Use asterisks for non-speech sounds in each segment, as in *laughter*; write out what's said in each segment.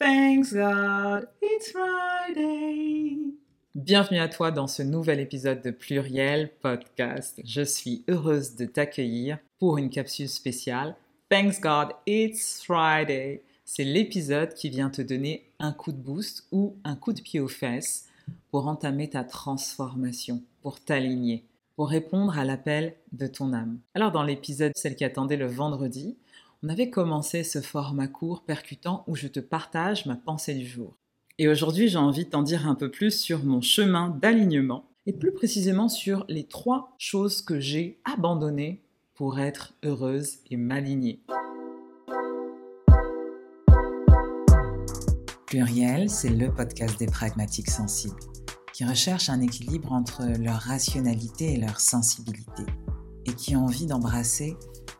Thanks God, it's Friday. Bienvenue à toi dans ce nouvel épisode de Pluriel Podcast. Je suis heureuse de t'accueillir pour une capsule spéciale. Thanks God, it's Friday. C'est l'épisode qui vient te donner un coup de boost ou un coup de pied aux fesses pour entamer ta transformation, pour t'aligner, pour répondre à l'appel de ton âme. Alors dans l'épisode, celle qui attendait le vendredi, on avait commencé ce format court percutant où je te partage ma pensée du jour. Et aujourd'hui, j'ai envie de t'en dire un peu plus sur mon chemin d'alignement et plus précisément sur les trois choses que j'ai abandonnées pour être heureuse et m'aligner. Pluriel, c'est le podcast des pragmatiques sensibles qui recherchent un équilibre entre leur rationalité et leur sensibilité et qui ont envie d'embrasser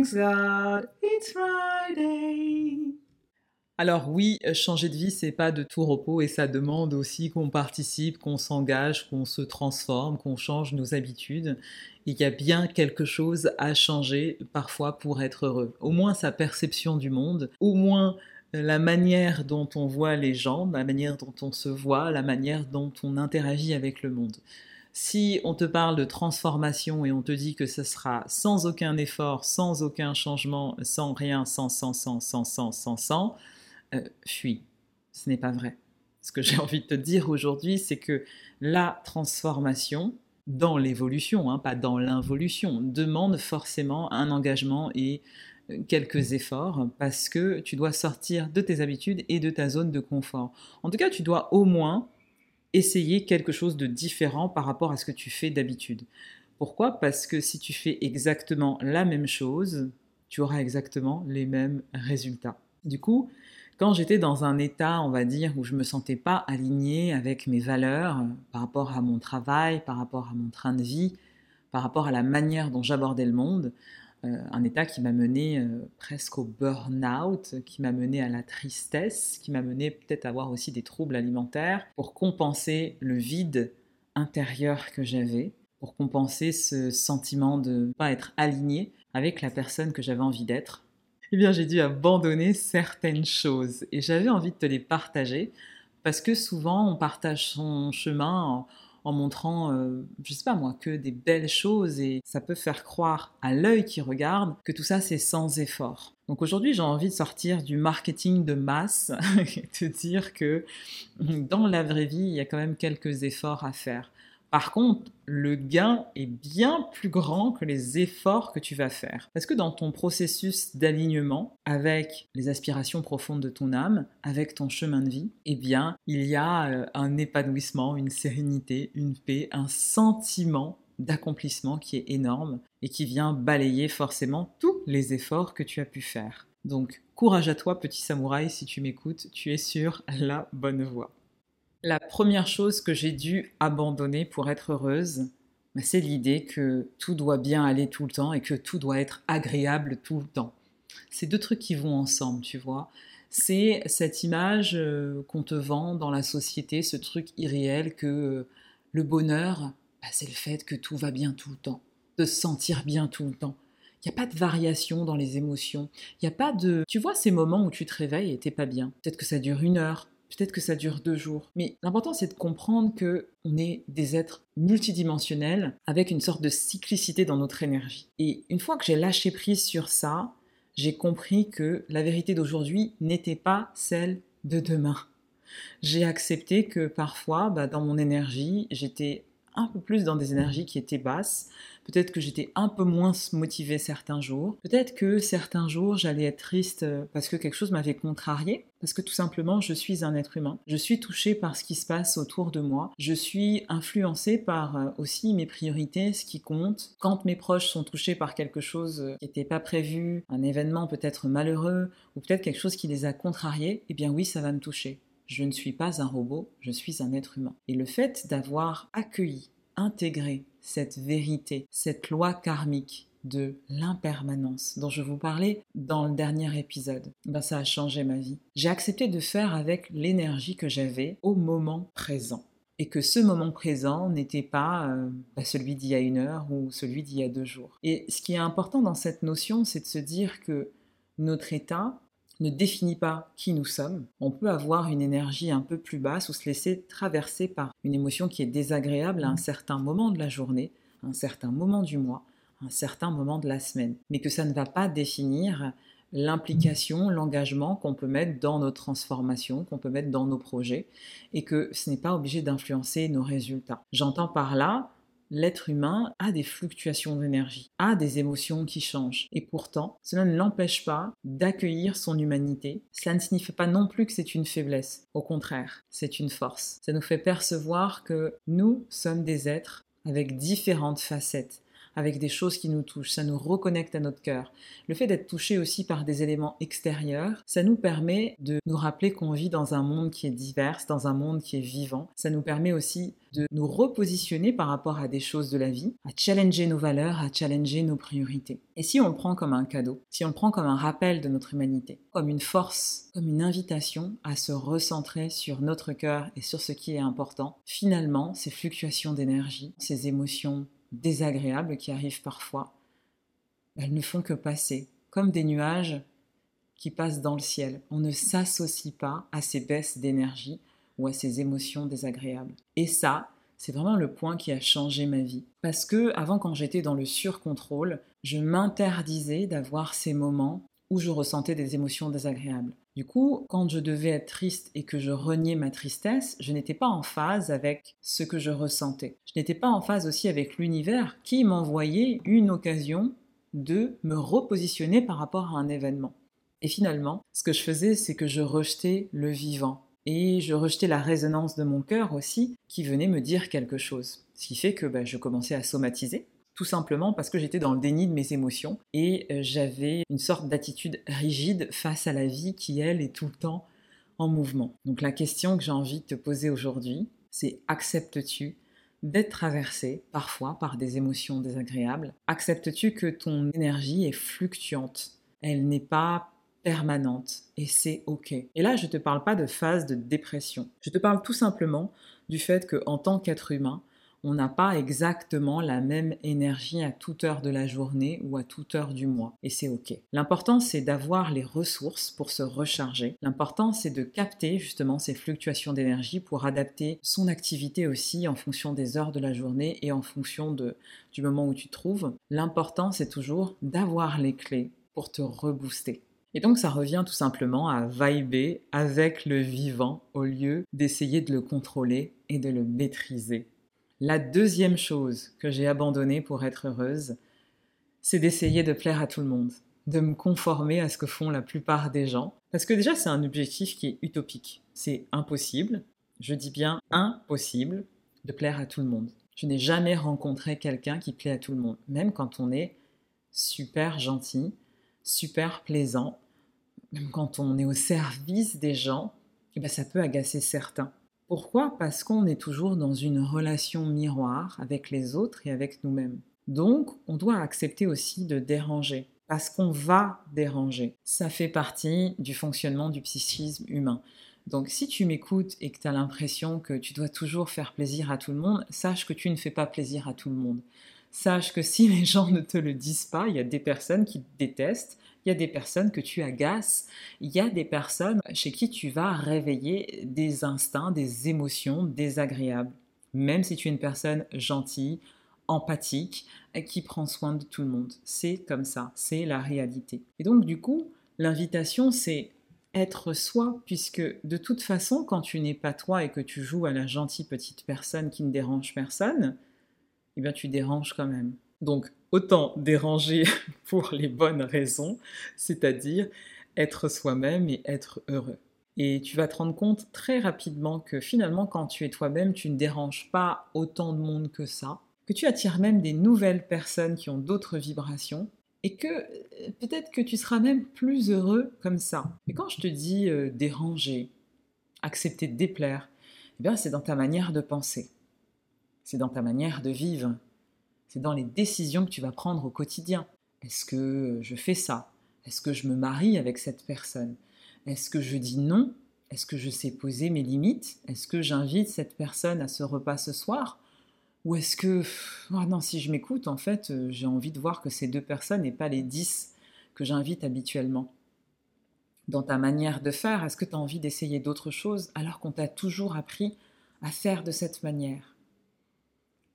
Thanks God, it's Friday. Alors oui, changer de vie, c'est pas de tout repos et ça demande aussi qu'on participe, qu'on s'engage, qu'on se transforme, qu'on change nos habitudes. Il y a bien quelque chose à changer parfois pour être heureux. Au moins sa perception du monde, au moins la manière dont on voit les gens, la manière dont on se voit, la manière dont on interagit avec le monde. Si on te parle de transformation et on te dit que ce sera sans aucun effort, sans aucun changement, sans rien, sans, sans, sans, sans, sans, sans, sans, euh, fuis. Ce n'est pas vrai. Ce que j'ai *laughs* envie de te dire aujourd'hui, c'est que la transformation, dans l'évolution, hein, pas dans l'involution, demande forcément un engagement et euh, quelques efforts parce que tu dois sortir de tes habitudes et de ta zone de confort. En tout cas, tu dois au moins essayer quelque chose de différent par rapport à ce que tu fais d'habitude. Pourquoi? Parce que si tu fais exactement la même chose, tu auras exactement les mêmes résultats. Du coup, quand j'étais dans un état, on va dire, où je me sentais pas alignée avec mes valeurs par rapport à mon travail, par rapport à mon train de vie, par rapport à la manière dont j'abordais le monde, un état qui m'a mené euh, presque au burn-out, qui m'a mené à la tristesse, qui m'a mené peut-être à avoir aussi des troubles alimentaires, pour compenser le vide intérieur que j'avais, pour compenser ce sentiment de ne pas être aligné avec la personne que j'avais envie d'être. Eh bien, j'ai dû abandonner certaines choses et j'avais envie de te les partager parce que souvent on partage son chemin en, en montrant, euh, je sais pas moi, que des belles choses et ça peut faire croire à l'œil qui regarde que tout ça c'est sans effort. Donc aujourd'hui j'ai envie de sortir du marketing de masse *laughs* et te dire que dans la vraie vie il y a quand même quelques efforts à faire. Par contre, le gain est bien plus grand que les efforts que tu vas faire. Parce que dans ton processus d'alignement avec les aspirations profondes de ton âme, avec ton chemin de vie, eh bien, il y a euh, un épanouissement, une sérénité, une paix, un sentiment d'accomplissement qui est énorme et qui vient balayer forcément tous les efforts que tu as pu faire. Donc, courage à toi, petit samouraï, si tu m'écoutes, tu es sur la bonne voie. La première chose que j'ai dû abandonner pour être heureuse, bah, c'est l'idée que tout doit bien aller tout le temps et que tout doit être agréable tout le temps. C'est deux trucs qui vont ensemble, tu vois. C'est cette image euh, qu'on te vend dans la société, ce truc irréel que euh, le bonheur, bah, c'est le fait que tout va bien tout le temps, de se sentir bien tout le temps. Il n'y a pas de variation dans les émotions. Il n'y a pas de... Tu vois ces moments où tu te réveilles et t'es pas bien. Peut-être que ça dure une heure, Peut-être que ça dure deux jours. Mais l'important, c'est de comprendre que on est des êtres multidimensionnels avec une sorte de cyclicité dans notre énergie. Et une fois que j'ai lâché prise sur ça, j'ai compris que la vérité d'aujourd'hui n'était pas celle de demain. J'ai accepté que parfois, bah, dans mon énergie, j'étais un peu plus dans des énergies qui étaient basses. Peut-être que j'étais un peu moins motivée certains jours. Peut-être que certains jours, j'allais être triste euh, parce que quelque chose m'avait contrarié. Parce que tout simplement, je suis un être humain. Je suis touchée par ce qui se passe autour de moi. Je suis influencée par euh, aussi mes priorités, ce qui compte. Quand mes proches sont touchés par quelque chose euh, qui n'était pas prévu, un événement peut-être malheureux, ou peut-être quelque chose qui les a contrariés, eh bien oui, ça va me toucher. Je ne suis pas un robot, je suis un être humain. Et le fait d'avoir accueilli, intégré cette vérité, cette loi karmique de l'impermanence dont je vous parlais dans le dernier épisode, ben ça a changé ma vie. J'ai accepté de faire avec l'énergie que j'avais au moment présent. Et que ce moment présent n'était pas euh, ben celui d'il y a une heure ou celui d'il y a deux jours. Et ce qui est important dans cette notion, c'est de se dire que notre état ne définit pas qui nous sommes. On peut avoir une énergie un peu plus basse ou se laisser traverser par une émotion qui est désagréable à un certain moment de la journée, à un certain moment du mois, à un certain moment de la semaine. Mais que ça ne va pas définir l'implication, l'engagement qu'on peut mettre dans nos transformations, qu'on peut mettre dans nos projets, et que ce n'est pas obligé d'influencer nos résultats. J'entends par là l'être humain a des fluctuations d'énergie, a des émotions qui changent. Et pourtant, cela ne l'empêche pas d'accueillir son humanité. Cela ne signifie pas non plus que c'est une faiblesse. Au contraire, c'est une force. Ça nous fait percevoir que nous sommes des êtres avec différentes facettes avec des choses qui nous touchent, ça nous reconnecte à notre cœur. Le fait d'être touché aussi par des éléments extérieurs, ça nous permet de nous rappeler qu'on vit dans un monde qui est divers, dans un monde qui est vivant. Ça nous permet aussi de nous repositionner par rapport à des choses de la vie, à challenger nos valeurs, à challenger nos priorités. Et si on le prend comme un cadeau, si on le prend comme un rappel de notre humanité, comme une force, comme une invitation à se recentrer sur notre cœur et sur ce qui est important, finalement, ces fluctuations d'énergie, ces émotions désagréables qui arrivent parfois, elles ne font que passer, comme des nuages qui passent dans le ciel. On ne s'associe pas à ces baisses d'énergie ou à ces émotions désagréables. Et ça, c'est vraiment le point qui a changé ma vie. Parce que avant, quand j'étais dans le surcontrôle, je m'interdisais d'avoir ces moments où je ressentais des émotions désagréables. Du coup, quand je devais être triste et que je reniais ma tristesse, je n'étais pas en phase avec ce que je ressentais. Je n'étais pas en phase aussi avec l'univers qui m'envoyait une occasion de me repositionner par rapport à un événement. Et finalement, ce que je faisais, c'est que je rejetais le vivant. Et je rejetais la résonance de mon cœur aussi, qui venait me dire quelque chose. Ce qui fait que bah, je commençais à somatiser, tout simplement parce que j'étais dans le déni de mes émotions et euh, j'avais une sorte d'attitude rigide face à la vie qui, elle, est tout le temps en mouvement. Donc la question que j'ai envie de te poser aujourd'hui, c'est acceptes-tu d'être traversé parfois par des émotions désagréables? Acceptes-tu que ton énergie est fluctuante? Elle n'est pas permanente et c'est ok. Et là, je ne te parle pas de phase de dépression. Je te parle tout simplement du fait qu'en tant qu'être humain, on n'a pas exactement la même énergie à toute heure de la journée ou à toute heure du mois. Et c'est OK. L'important, c'est d'avoir les ressources pour se recharger. L'important, c'est de capter justement ces fluctuations d'énergie pour adapter son activité aussi en fonction des heures de la journée et en fonction de, du moment où tu trouves. L'important, c'est toujours d'avoir les clés pour te rebooster. Et donc ça revient tout simplement à vibrer avec le vivant au lieu d'essayer de le contrôler et de le maîtriser. La deuxième chose que j'ai abandonnée pour être heureuse, c'est d'essayer de plaire à tout le monde, de me conformer à ce que font la plupart des gens. Parce que déjà, c'est un objectif qui est utopique. C'est impossible, je dis bien impossible, de plaire à tout le monde. Je n'ai jamais rencontré quelqu'un qui plaît à tout le monde, même quand on est super gentil, super plaisant, même quand on est au service des gens, eh ben ça peut agacer certains. Pourquoi? Parce qu'on est toujours dans une relation miroir avec les autres et avec nous-mêmes. Donc, on doit accepter aussi de déranger, parce qu'on va déranger. Ça fait partie du fonctionnement du psychisme humain. Donc si tu m'écoutes et que tu as l'impression que tu dois toujours faire plaisir à tout le monde, sache que tu ne fais pas plaisir à tout le monde. Sache que si les gens *laughs* ne te le disent pas, il y a des personnes qui te détestent, il y a des personnes que tu agaces, il y a des personnes chez qui tu vas réveiller des instincts, des émotions désagréables. Même si tu es une personne gentille, empathique, qui prend soin de tout le monde. C'est comme ça, c'est la réalité. Et donc du coup, l'invitation, c'est être soi, puisque de toute façon, quand tu n'es pas toi et que tu joues à la gentille petite personne qui ne dérange personne, eh bien tu déranges quand même. Donc autant déranger *laughs* pour les bonnes raisons, c'est-à-dire être soi-même et être heureux. Et tu vas te rendre compte très rapidement que finalement, quand tu es toi-même, tu ne déranges pas autant de monde que ça, que tu attires même des nouvelles personnes qui ont d'autres vibrations, et que euh, peut-être que tu seras même plus heureux comme ça. Et quand je te dis euh, déranger, accepter de déplaire, eh bien c'est dans ta manière de penser, c'est dans ta manière de vivre, c'est dans les décisions que tu vas prendre au quotidien. Est-ce que je fais ça? Est-ce que je me marie avec cette personne? Est-ce que je dis non? Est-ce que je sais poser mes limites? Est-ce que j'invite cette personne à ce repas ce soir? Ou est-ce que, oh non, si je m'écoute, en fait, euh, j'ai envie de voir que ces deux personnes et pas les dix que j'invite habituellement? Dans ta manière de faire, est-ce que tu as envie d'essayer d'autres choses alors qu'on t'a toujours appris à faire de cette manière?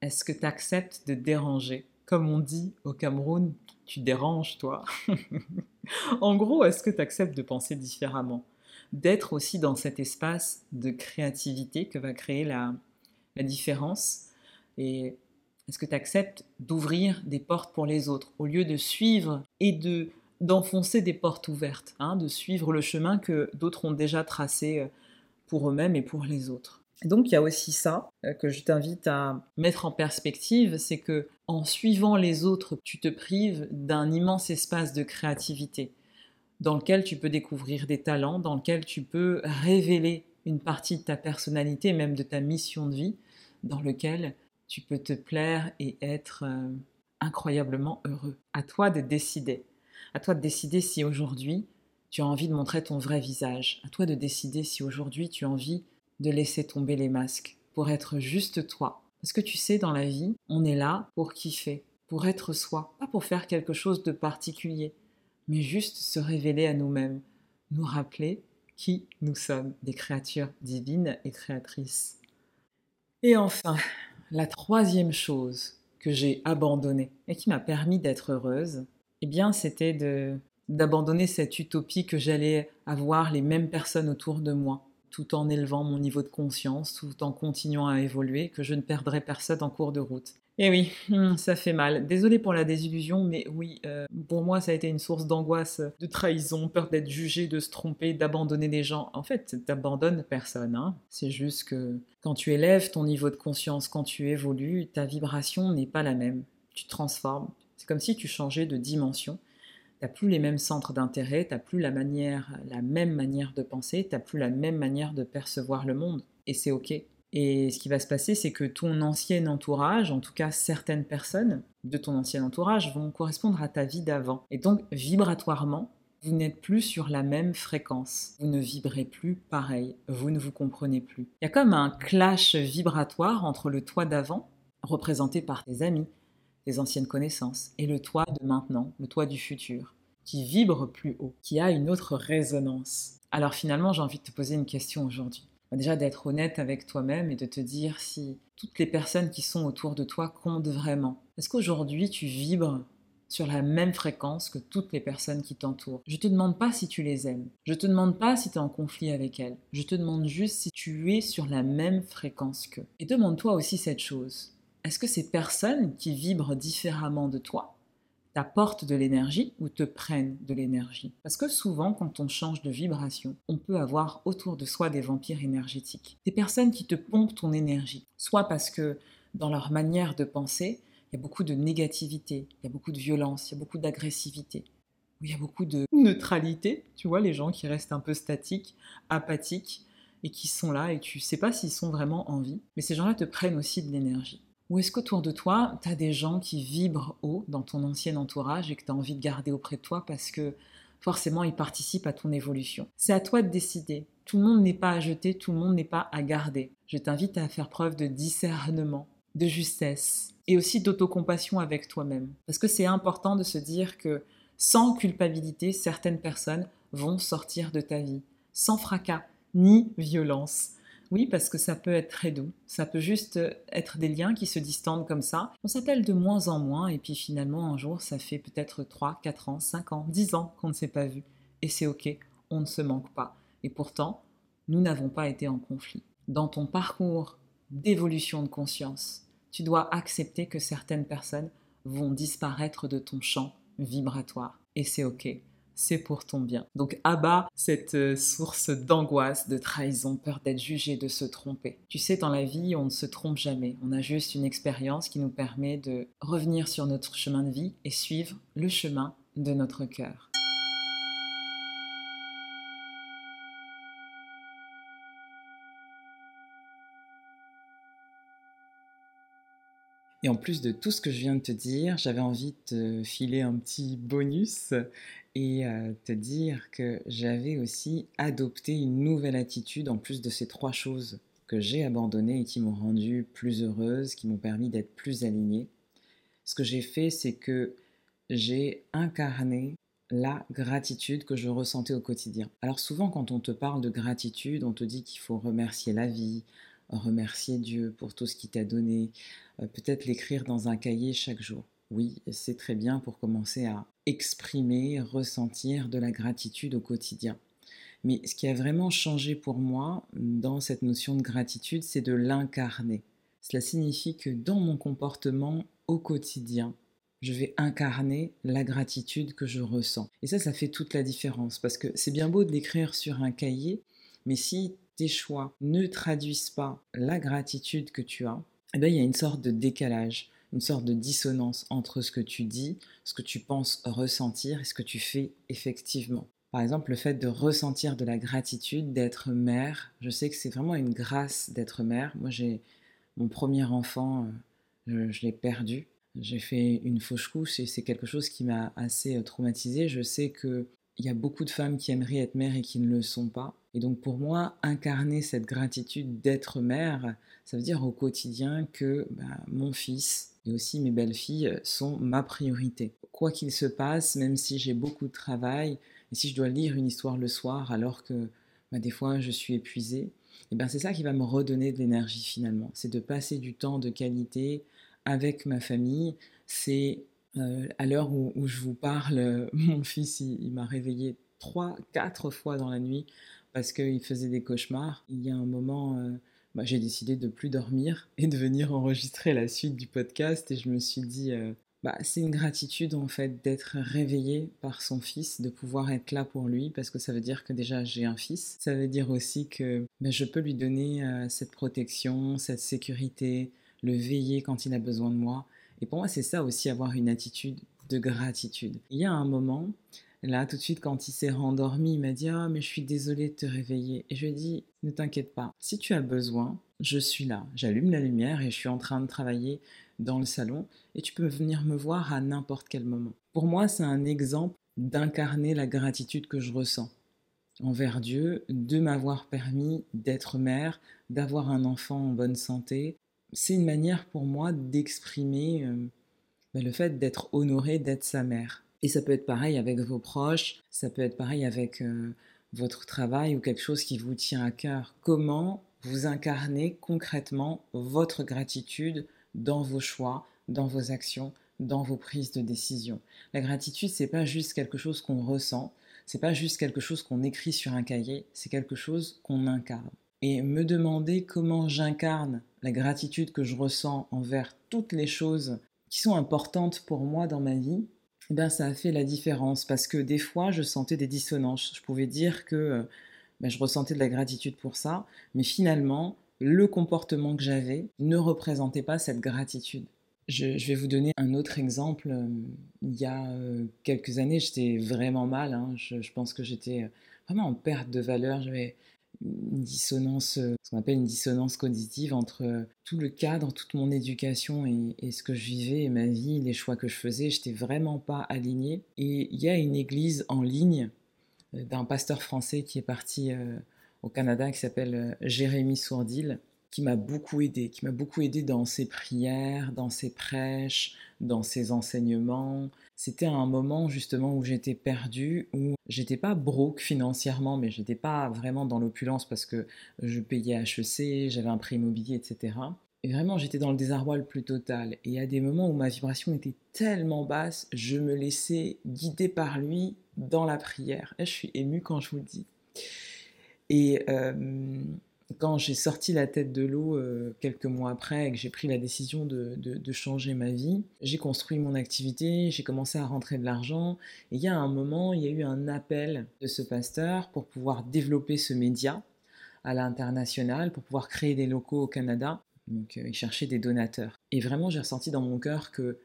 Est-ce que tu acceptes de déranger? Comme on dit au Cameroun, tu déranges, toi. *laughs* en gros, est-ce que tu acceptes de penser différemment? D'être aussi dans cet espace de créativité que va créer la, différence? Et est-ce que tu acceptes d'ouvrir des portes pour les autres au lieu de suivre et de d'enfoncer des portes ouvertes, hein, de suivre le chemin que d'autres ont déjà tracé euh, pour eux-mêmes et pour les autres? Donc il y a aussi ça euh, que je t'invite à mettre en perspective, c'est que en suivant les autres, tu te prives d'un immense espace de créativité dans lequel tu peux découvrir des talents, dans lequel tu peux révéler une partie de ta personnalité, même de ta mission de vie, dans lequel tu peux te plaire et être euh, incroyablement heureux. À toi de décider. À toi de décider si aujourd'hui tu as envie de montrer ton vrai visage. À toi de décider si aujourd'hui tu as envie de laisser tomber les masques pour être juste toi. Parce que tu sais, dans la vie, on est là pour kiffer, pour être soi, pas pour faire quelque chose de particulier, mais juste se révéler à nous-mêmes, nous rappeler qui nous sommes, des créatures divines et créatrices. Et enfin, la troisième chose que j'ai abandonnée et qui m'a permis d'être heureuse, eh bien, c'était d'abandonner cette utopie que j'allais avoir les mêmes personnes autour de moi, tout en élevant mon niveau de conscience, tout en continuant à évoluer, que je ne perdrais personne en cours de route. Et eh oui, hmm, ça fait mal. Désolée pour la désillusion, mais oui, euh, pour moi, ça a été une source d'angoisse, de trahison, peur d'être jugé, de se tromper, d'abandonner les gens. En fait, t'abandonnes personne. Hein. C'est juste que quand tu élèves ton niveau de conscience, quand tu évolues, ta vibration n'est pas la même. Tu te transformes. C'est comme si tu changeais de dimension. Plus les mêmes centres d'intérêt, t'as plus la manière, la même manière de penser, t'as plus la même manière de percevoir le monde. Et c'est ok. Et ce qui va se passer, c'est que ton ancien entourage, en tout cas certaines personnes de ton ancien entourage, vont correspondre à ta vie d'avant. Et donc, vibratoirement, vous n'êtes plus sur la même fréquence. Vous ne vibrez plus pareil. Vous ne vous comprenez plus. Il y a comme un clash vibratoire entre le toi d'avant, représenté par tes amis, tes anciennes connaissances, et le toi de maintenant, le toi du futur, qui vibre plus haut, qui a une autre résonance. Alors finalement, j'ai envie de te poser une question aujourd'hui. Bah, déjà d'être honnête avec toi-même et de te dire si toutes les personnes qui sont autour de toi comptent vraiment. Est-ce qu'aujourd'hui tu vibres sur la même fréquence que toutes les personnes qui t'entourent? Je te demande pas si tu les aimes. Je te demande pas si tu es en conflit avec elles. Je te demande juste si tu es sur la même fréquence qu'eux. Et demande-toi aussi cette chose. Est-ce que ces personnes qui vibrent différemment de toi t'apportent de l'énergie ou te prennent de l'énergie. Parce que souvent, quand on change de vibration, on peut avoir autour de soi des vampires énergétiques. Des personnes qui te pompent ton énergie. Soit parce que dans leur manière de penser, il y a beaucoup de négativité, il y a beaucoup de violence, il y a beaucoup d'agressivité. Il y a beaucoup de neutralité, tu vois, les gens qui restent un peu statiques, apathiques, et qui sont là, et tu sais pas s'ils sont vraiment en vie. Mais ces gens-là te prennent aussi de l'énergie. Ou est-ce qu'autour de toi, tu as des gens qui vibrent haut dans ton ancien entourage et que tu as envie de garder auprès de toi parce que forcément ils participent à ton évolution? C'est à toi de décider. Tout le monde n'est pas à jeter, tout le monde n'est pas à garder. Je t'invite à faire preuve de discernement, de justesse et aussi d'autocompassion avec toi-même. Parce que c'est important de se dire que sans culpabilité, certaines personnes vont sortir de ta vie, sans fracas ni violence. Oui, parce que ça peut être très doux. Ça peut juste être des liens qui se distendent comme ça. On s'appelle de moins en moins et puis finalement un jour ça fait peut-être 3, 4 ans, 5 ans, 10 ans qu'on ne s'est pas vu. Et c'est ok. on ne se manque pas. Et pourtant, nous n'avons pas été en conflit. Dans ton parcours d'évolution de conscience, tu dois accepter que certaines personnes vont disparaître de ton champ vibratoire. Et c'est OK c'est pour ton bien. Donc abat cette euh, source d'angoisse, de trahison, peur d'être jugé, de se tromper. Tu sais, dans la vie, on ne se trompe jamais. On a juste une expérience qui nous permet de revenir sur notre chemin de vie et suivre le chemin de notre cœur. Et en plus de tout ce que je viens de te dire, j'avais envie de te filer un petit bonus et euh, te dire que j'avais aussi adopté une nouvelle attitude en plus de ces trois choses que j'ai abandonnées et qui m'ont rendue plus heureuse, qui m'ont permis d'être plus alignée. Ce que j'ai fait, c'est que j'ai incarné la gratitude que je ressentais au quotidien. Alors souvent quand on te parle de gratitude, on te dit qu'il faut remercier la vie, remercier Dieu pour tout ce qu'il t'a donné, euh, peut-être l'écrire dans un cahier chaque jour. Oui, c'est très bien pour commencer à exprimer, ressentir de la gratitude au quotidien. Mais ce qui a vraiment changé pour moi dans cette notion de gratitude, c'est de l'incarner. Cela signifie que dans mon comportement au quotidien, je vais incarner la gratitude que je ressens. Et ça, ça fait toute la différence parce que c'est bien beau de l'écrire sur un cahier, mais si tes choix ne traduisent pas la gratitude que tu as, eh bien, il y a une sorte de décalage, une sorte de dissonance entre ce que tu dis, ce que tu penses ressentir et ce que tu fais effectivement. Par exemple, le fait de ressentir de la gratitude, d'être mère, je sais que c'est vraiment une grâce d'être mère. Moi, j'ai mon premier enfant, euh, je, je l'ai perdu. J'ai fait une fausse couche et c'est quelque chose qui m'a assez euh, traumatisée. Je sais que il y a beaucoup de femmes qui aimeraient être mères et qui ne le sont pas. Et donc pour moi, incarner cette gratitude d'être mère, ça veut dire au quotidien que bah, mon fils et aussi mes belles-filles sont ma priorité. Quoi qu'il se passe, même si j'ai beaucoup de travail, et si je dois lire une histoire le soir alors que bah, des fois je suis épuisée, et ben c'est ça qui va me redonner de l'énergie finalement. C'est de passer du temps de qualité avec ma famille. C'est euh, à l'heure où, je vous parle, euh, *laughs* mon fils, il, m'a réveillé trois, quatre fois dans la nuit parce qu'il faisait des cauchemars. Il y a un moment, euh, bah, j'ai décidé de plus dormir *laughs* et de venir enregistrer la suite du podcast et je me suis dit, bah, c'est une gratitude en fait d'être réveillé par son fils, de pouvoir être là pour lui parce que ça veut dire que déjà j'ai un fils. Ça veut dire aussi que bah, je peux lui donner cette protection, cette sécurité, le veiller quand il a besoin de moi. Et pour moi, c'est ça aussi, avoir une attitude de gratitude. Il y a un moment, là, tout de suite, quand il s'est rendormi, il m'a dit Ah, mais je suis désolée de te réveiller. Et je lui ai dit Ne t'inquiète pas, si tu as besoin, je suis là. J'allume la lumière et je suis en train de travailler dans le salon et tu peux venir me voir à n'importe quel moment. Pour moi, c'est un exemple d'incarner la gratitude que je ressens envers Dieu de m'avoir permis d'être mère, d'avoir un enfant en bonne santé, c'est une manière pour moi d'exprimer euh, bah, le fait d'être honoré d'être sa mère. Et ça peut être pareil avec vos proches, ça peut être pareil avec euh, votre travail ou quelque chose qui vous tient à cœur. Comment vous incarnez concrètement votre gratitude dans vos choix, dans vos actions, dans vos prises de décision? La gratitude, c'est pas juste quelque chose qu'on ressent, c'est pas juste quelque chose qu'on écrit sur un cahier, c'est quelque chose qu'on incarne et me demander comment j'incarne la gratitude que je ressens envers toutes les choses qui sont importantes pour moi dans ma vie, eh bien ça a fait la différence parce que des fois je sentais des dissonances. Je pouvais dire que euh, ben, je ressentais de la gratitude pour ça, mais finalement le comportement que j'avais ne représentait pas cette gratitude. Je, vais vous donner un autre exemple. Euh, il y a euh, quelques années, j'étais vraiment mal. Hein. Je, pense que j'étais vraiment en perte de valeur. Une dissonance, euh, ce qu'on appelle une dissonance cognitive entre euh, tout le cadre, toute mon éducation et, ce que je vivais, et ma vie, les choix que je faisais, j'étais vraiment pas alignée. Et il y a une église en ligne euh, d'un pasteur français qui est parti au Canada qui s'appelle Jérémy Sourdil, qui m'a beaucoup aidé, qui m'a beaucoup aidé dans ses prières, dans ses prêches, dans ses enseignements. C'était un moment justement où j'étais perdue, où j'étais pas broke financièrement, mais j'étais pas vraiment dans l'opulence parce que je payais HEC, j'avais un prêt immobilier, etc. Et vraiment, j'étais dans le désarroi le plus total. Et à des moments où ma vibration était tellement basse, je me laissais guider par lui dans la prière. Et je suis émue quand je vous le dis. Et euh, quand j'ai sorti la tête de l'eau euh, quelques mois après et que j'ai pris la décision de, changer ma vie, j'ai construit mon activité, j'ai commencé à rentrer de l'argent. Et il y a un moment, il y a eu un appel de ce pasteur pour pouvoir développer ce média à l'international, pour pouvoir créer des locaux au Canada. Donc, euh, il cherchait des donateurs. Et vraiment, j'ai ressenti dans mon cœur que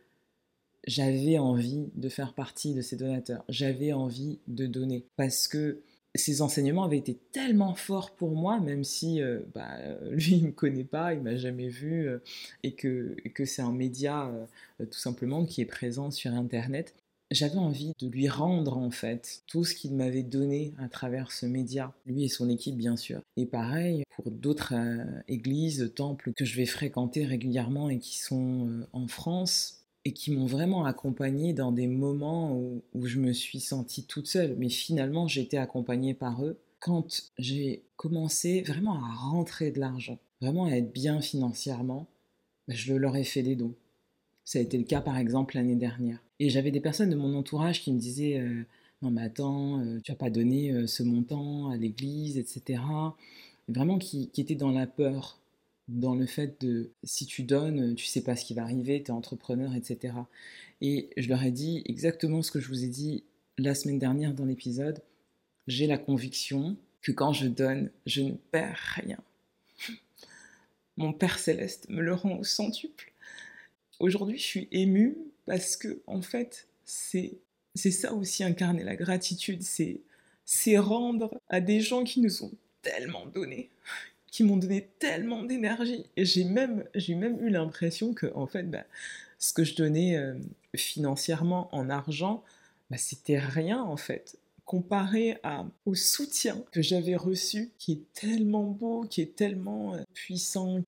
j'avais envie de faire partie de ces donateurs. J'avais envie de donner. Parce que ces enseignements avaient été tellement forts pour moi, même si euh, bah, *laughs* lui, il ne me connaît pas, il m'a jamais vu, euh, et que, que c'est un média tout simplement qui est présent sur Internet j'avais envie de lui rendre en fait tout ce qu'il m'avait donné à travers ce média, lui et son équipe bien sûr. Et pareil pour d'autres euh, églises, temples que je vais fréquenter régulièrement et qui sont euh, en France et qui m'ont vraiment accompagné dans des moments où, je me suis sentie toute seule. Mais finalement, été accompagnée par eux quand j'ai commencé vraiment à rentrer de l'argent, vraiment à être bien financièrement. Ben, je leur ai fait des dons. Ça a été le cas par exemple l'année dernière. Et j'avais des personnes de mon entourage qui me disaient euh, Non, mais attends, euh, tu n'as pas donné euh, ce montant à l'église, etc. vraiment qui étaient dans la peur, dans le fait de si tu donnes, tu sais pas ce qui va arriver, tu es entrepreneur, etc. Et je leur ai dit exactement ce que je vous ai dit la semaine dernière dans l'épisode. J'ai la conviction que quand je donne, je ne perds rien. *laughs* Mon Père céleste me le rend au centuple. Aujourd'hui, je suis émue parce que en fait, c'est c'est ça aussi incarner la gratitude, c'est c'est rendre à des gens qui nous ont tellement donné, qui m'ont donné tellement d'énergie. Et j'ai même j'ai même eu l'impression que en fait, bah, ce que je donnais euh, financièrement en argent, bah, c'était rien en fait comparé au soutien que j'avais reçu, qui est tellement beau, qui est tellement euh, puissant,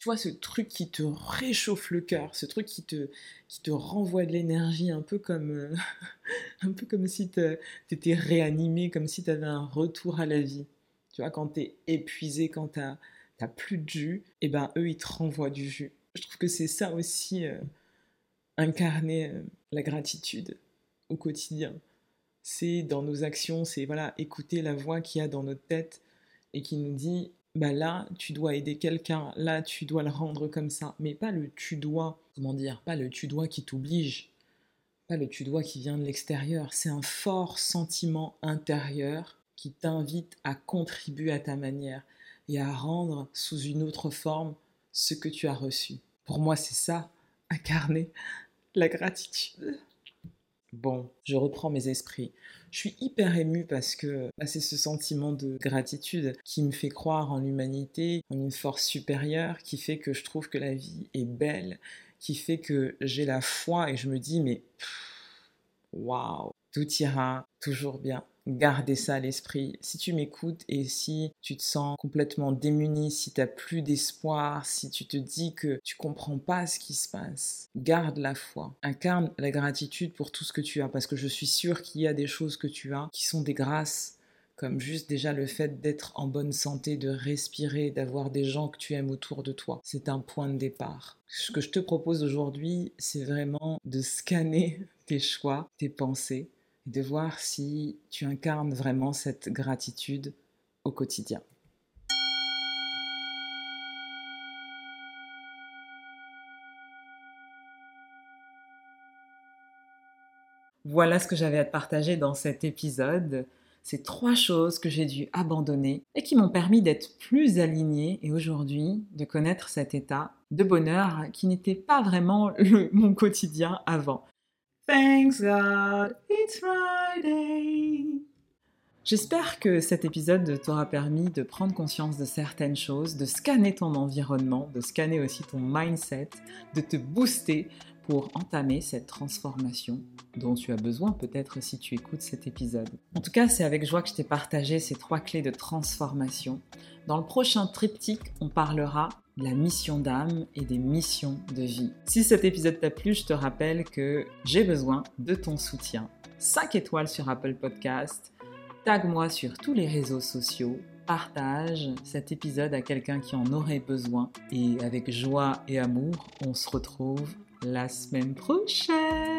tu vois, ce truc qui te réchauffe le cœur, ce truc qui te, qui te renvoie de l'énergie, un peu comme, euh, *laughs* un peu comme si tu étais réanimé, comme si tu avais un retour à la vie. Tu vois, quand tu es épuisé, quand tu n'as plus de jus, et eh ben eux, ils te renvoient du jus. Je trouve que c'est ça aussi, euh, incarner euh, la gratitude au quotidien. C'est dans nos actions, c'est voilà, écouter la voix qu'il y a dans notre tête et qui nous dit bah là, tu dois aider quelqu'un, là, tu dois le rendre comme ça, mais pas le tu dois, comment dire, pas le tu dois qui t'oblige, pas le tu dois qui vient de l'extérieur, c'est un fort sentiment intérieur qui t'invite à contribuer à ta manière et à rendre sous une autre forme ce que tu as reçu. Pour moi, c'est ça, incarner la gratitude. Bon, je reprends mes esprits. Je suis hyper émue parce que bah, c'est ce sentiment de gratitude qui me fait croire en l'humanité, en une force supérieure, qui fait que je trouve que la vie est belle, qui fait que j'ai la foi et je me dis mais waouh, tout ira toujours bien. Gardez ça à l'esprit. Si tu m'écoutes et si tu te sens complètement démuni, si tu n'as plus d'espoir, si tu te dis que tu comprends pas ce qui se passe, garde la foi. Incarne la gratitude pour tout ce que tu as parce que je suis sûre qu'il y a des choses que tu as qui sont des grâces comme juste déjà le fait d'être en bonne santé, de respirer, d'avoir des gens que tu aimes autour de toi. C'est un point de départ. Ce que je te propose aujourd'hui, c'est vraiment de scanner tes choix, tes pensées, de voir si tu incarnes vraiment cette gratitude au quotidien. Voilà ce que j'avais à te partager dans cet épisode. Ces trois choses que j'ai dû abandonner et qui m'ont permis d'être plus alignée et aujourd'hui de connaître cet état de bonheur qui n'était pas vraiment *laughs* mon quotidien avant. It's Friday. J'espère que cet épisode t'aura permis de prendre conscience de certaines choses, de scanner ton environnement, de scanner aussi ton mindset, de te booster pour entamer cette transformation dont tu as besoin peut-être si tu écoutes cet épisode. En tout cas, c'est avec joie que je t'ai partagé ces trois clés de transformation. Dans le prochain triptyque, on parlera la mission d'âme et des missions de vie. Si cet épisode t'a plu, je te rappelle que j'ai besoin de ton soutien. 5 étoiles sur Apple Podcast, tag-moi sur tous les réseaux sociaux, partage cet épisode à quelqu'un qui en aurait besoin et avec joie et amour, on se retrouve la semaine prochaine.